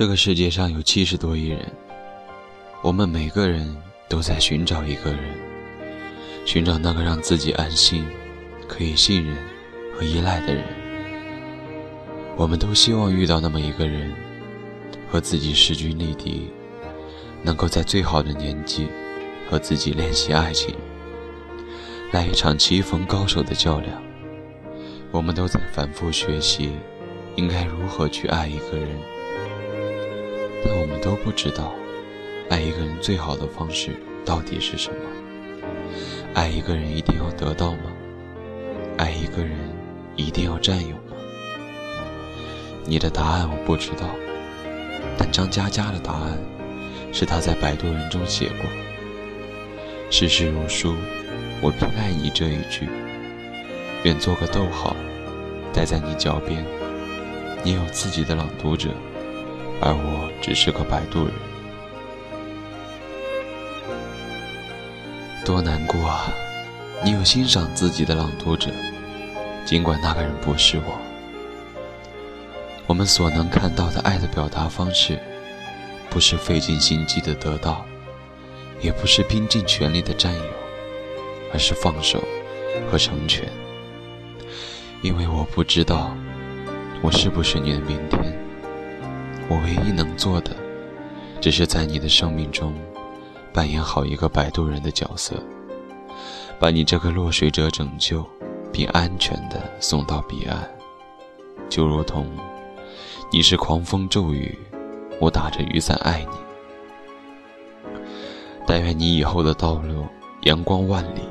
这个世界上有七十多亿人，我们每个人都在寻找一个人，寻找那个让自己安心、可以信任和依赖的人。我们都希望遇到那么一个人，和自己势均力敌，能够在最好的年纪和自己练习爱情，来一场棋逢高手的较量。我们都在反复学习，应该如何去爱一个人。但我们都不知道，爱一个人最好的方式到底是什么？爱一个人一定要得到吗？爱一个人一定要占有吗？你的答案我不知道，但张嘉佳的答案是他在摆渡人中写过：“世事如书，我偏爱你这一句。愿做个逗号，待在你脚边。你有自己的朗读者。”而我只是个摆渡人，多难过啊！你有欣赏自己的朗读者，尽管那个人不是我。我们所能看到的爱的表达方式，不是费尽心机的得到，也不是拼尽全力的占有，而是放手和成全。因为我不知道，我是不是你的明天。我唯一能做的，只是在你的生命中扮演好一个摆渡人的角色，把你这个落水者拯救，并安全地送到彼岸。就如同你是狂风骤雨，我打着雨伞爱你。但愿你以后的道路阳光万里，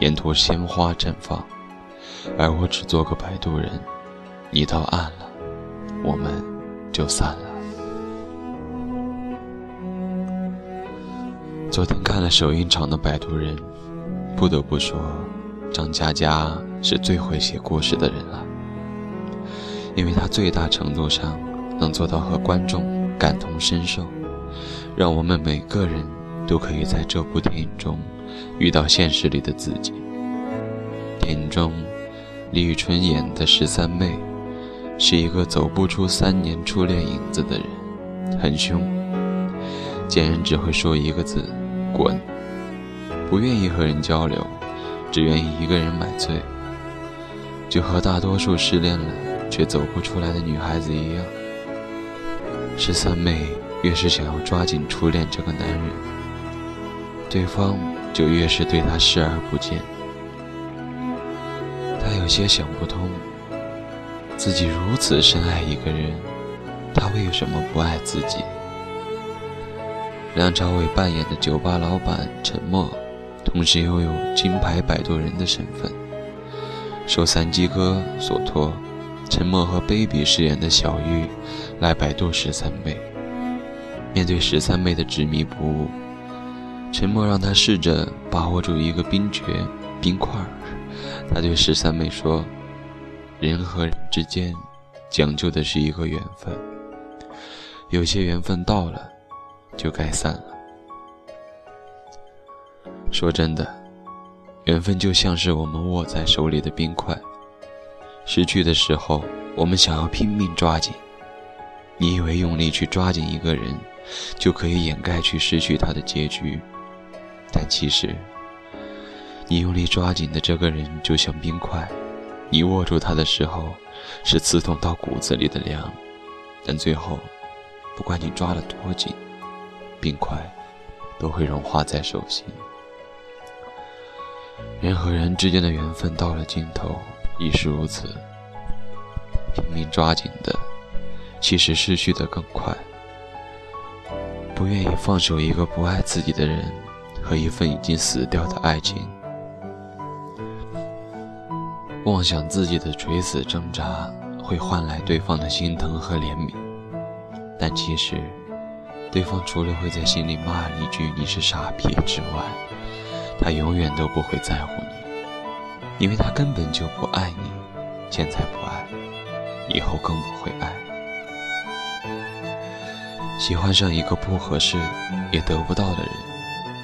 沿途鲜花绽放，而我只做个摆渡人。你到岸了，我们就散了。昨天看了首映场的《摆渡人》，不得不说，张嘉佳是最会写故事的人了。因为他最大程度上能做到和观众感同身受，让我们每个人都可以在这部电影中遇到现实里的自己。电影中，李宇春演的十三妹，是一个走不出三年初恋影子的人，很凶，见人只会说一个字。滚！不愿意和人交流，只愿意一个人买醉，就和大多数失恋了却走不出来的女孩子一样。十三妹越是想要抓紧初恋这个男人，对方就越是对她视而不见。她有些想不通，自己如此深爱一个人，他为什么不爱自己？梁朝伟扮演的酒吧老板陈默，同时拥有金牌摆渡人的身份。受三鸡哥所托，陈默和 Baby 饰演的小玉来摆渡十三妹。面对十三妹的执迷不悟，陈默让她试着把握住一个冰诀冰块。他对十三妹说：“人和人之间讲究的是一个缘分，有些缘分到了。”就该散了。说真的，缘分就像是我们握在手里的冰块，失去的时候，我们想要拼命抓紧。你以为用力去抓紧一个人，就可以掩盖去失去他的结局，但其实，你用力抓紧的这个人就像冰块，你握住他的时候，是刺痛到骨子里的凉，但最后，不管你抓得多紧。冰块都会融化在手心。人和人之间的缘分到了尽头，亦是如此。拼命抓紧的，其实失去的更快。不愿意放手一个不爱自己的人，和一份已经死掉的爱情。妄想自己的垂死挣扎会换来对方的心疼和怜悯，但其实。对方除了会在心里骂一句“你是傻逼”之外，他永远都不会在乎你，因为他根本就不爱你，现在不爱，以后更不会爱。喜欢上一个不合适也得不到的人，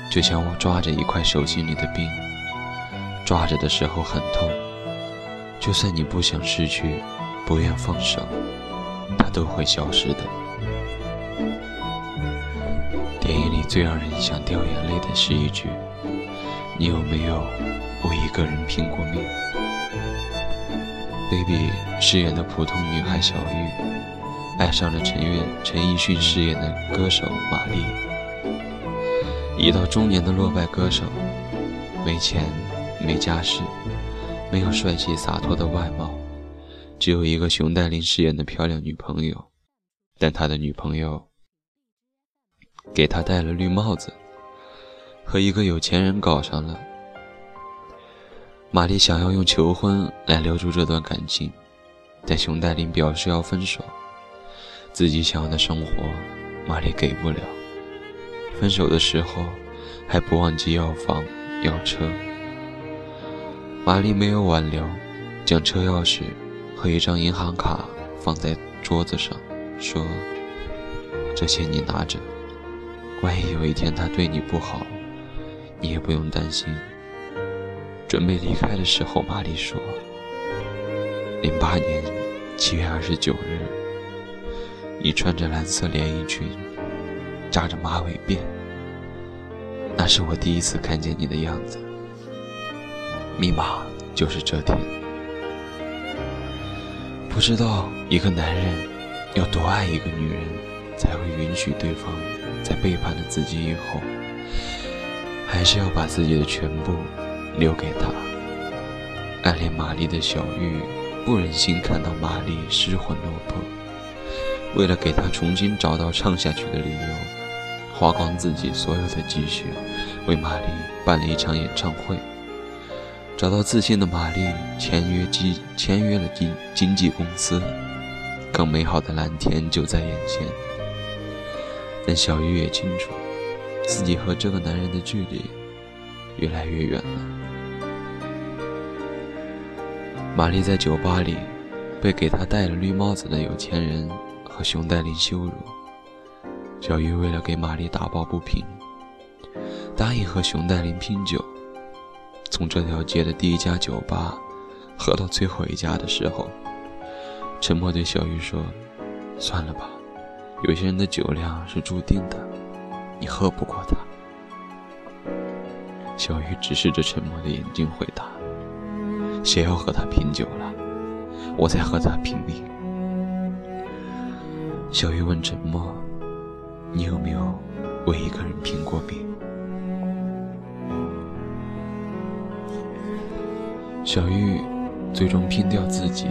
就像我抓着一块手心里的冰，抓着的时候很痛，就算你不想失去，不愿放手，它都会消失的。最让人想掉眼泪的是一句：“你有没有为一个人拼过命？”Baby 饰演的普通女孩小玉，爱上了陈岳陈奕迅饰演的歌手马丽。已到中年的落败歌手，没钱，没家世，没有帅气洒脱的外貌，只有一个熊黛林饰演的漂亮女朋友，但他的女朋友。给他戴了绿帽子，和一个有钱人搞上了。玛丽想要用求婚来留住这段感情，但熊黛林表示要分手。自己想要的生活，玛丽给不了。分手的时候，还不忘记要房要车。玛丽没有挽留，将车钥匙和一张银行卡放在桌子上，说：“这些你拿着。”万一有一天他对你不好，你也不用担心。准备离开的时候，玛丽说：“零八年七月二十九日，你穿着蓝色连衣裙，扎着马尾辫，那是我第一次看见你的样子。密码就是这天。不知道一个男人要多爱一个女人，才会允许对方。”在背叛了自己以后，还是要把自己的全部留给他。暗恋玛丽的小玉不忍心看到玛丽失魂落魄，为了给她重新找到唱下去的理由，花光自己所有的积蓄，为玛丽办了一场演唱会。找到自信的玛丽签约经签约了经经纪公司，更美好的蓝天就在眼前。但小玉也清楚，自己和这个男人的距离越来越远了。玛丽在酒吧里被给她戴了绿帽子的有钱人和熊黛林羞辱。小玉为了给玛丽打抱不平，答应和熊黛林拼酒。从这条街的第一家酒吧喝到最后一家的时候，沉默对小玉说：“算了吧。”有些人的酒量是注定的，你喝不过他。小玉直视着沉默的眼睛回答：“谁要和他拼酒了？我在和他拼命。”小玉问沉默：“你有没有为一个人拼过命？”小玉最终拼掉自己，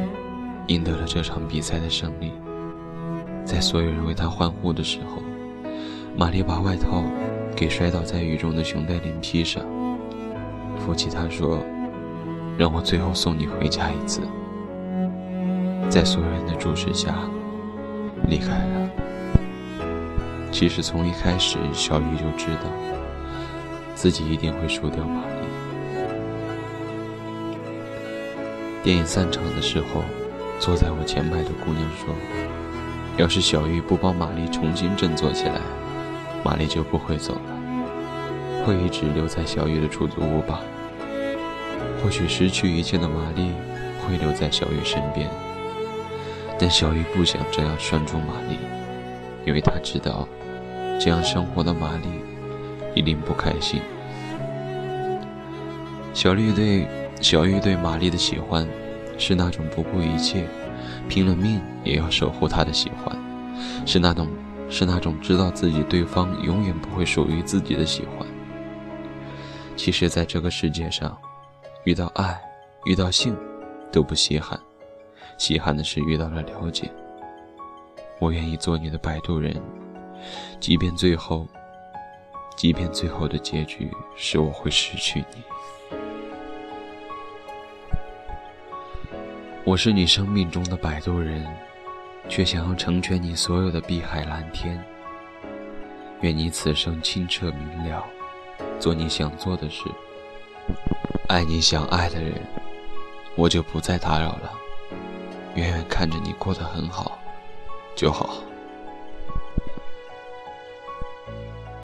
赢得了这场比赛的胜利。在所有人为他欢呼的时候，玛丽把外套给摔倒在雨中的熊黛林披上，扶起他说：“让我最后送你回家一次。”在所有人的注视下，离开了。其实从一开始，小雨就知道自己一定会输掉玛丽。电影散场的时候，坐在我前排的姑娘说。要是小玉不帮玛丽重新振作起来，玛丽就不会走了，会一直留在小玉的出租屋吧。或许失去一切的玛丽会留在小玉身边，但小玉不想这样拴住玛丽，因为她知道，这样生活的玛丽一定不开心。小绿对小玉对玛丽的喜欢，是那种不顾一切。拼了命也要守护他的喜欢，是那种是那种知道自己对方永远不会属于自己的喜欢。其实，在这个世界上，遇到爱、遇到性都不稀罕，稀罕的是遇到了了解。我愿意做你的摆渡人，即便最后，即便最后的结局是我会失去你。我是你生命中的摆渡人，却想要成全你所有的碧海蓝天。愿你此生清澈明了，做你想做的事，爱你想爱的人，我就不再打扰了。远远看着你过得很好，就好。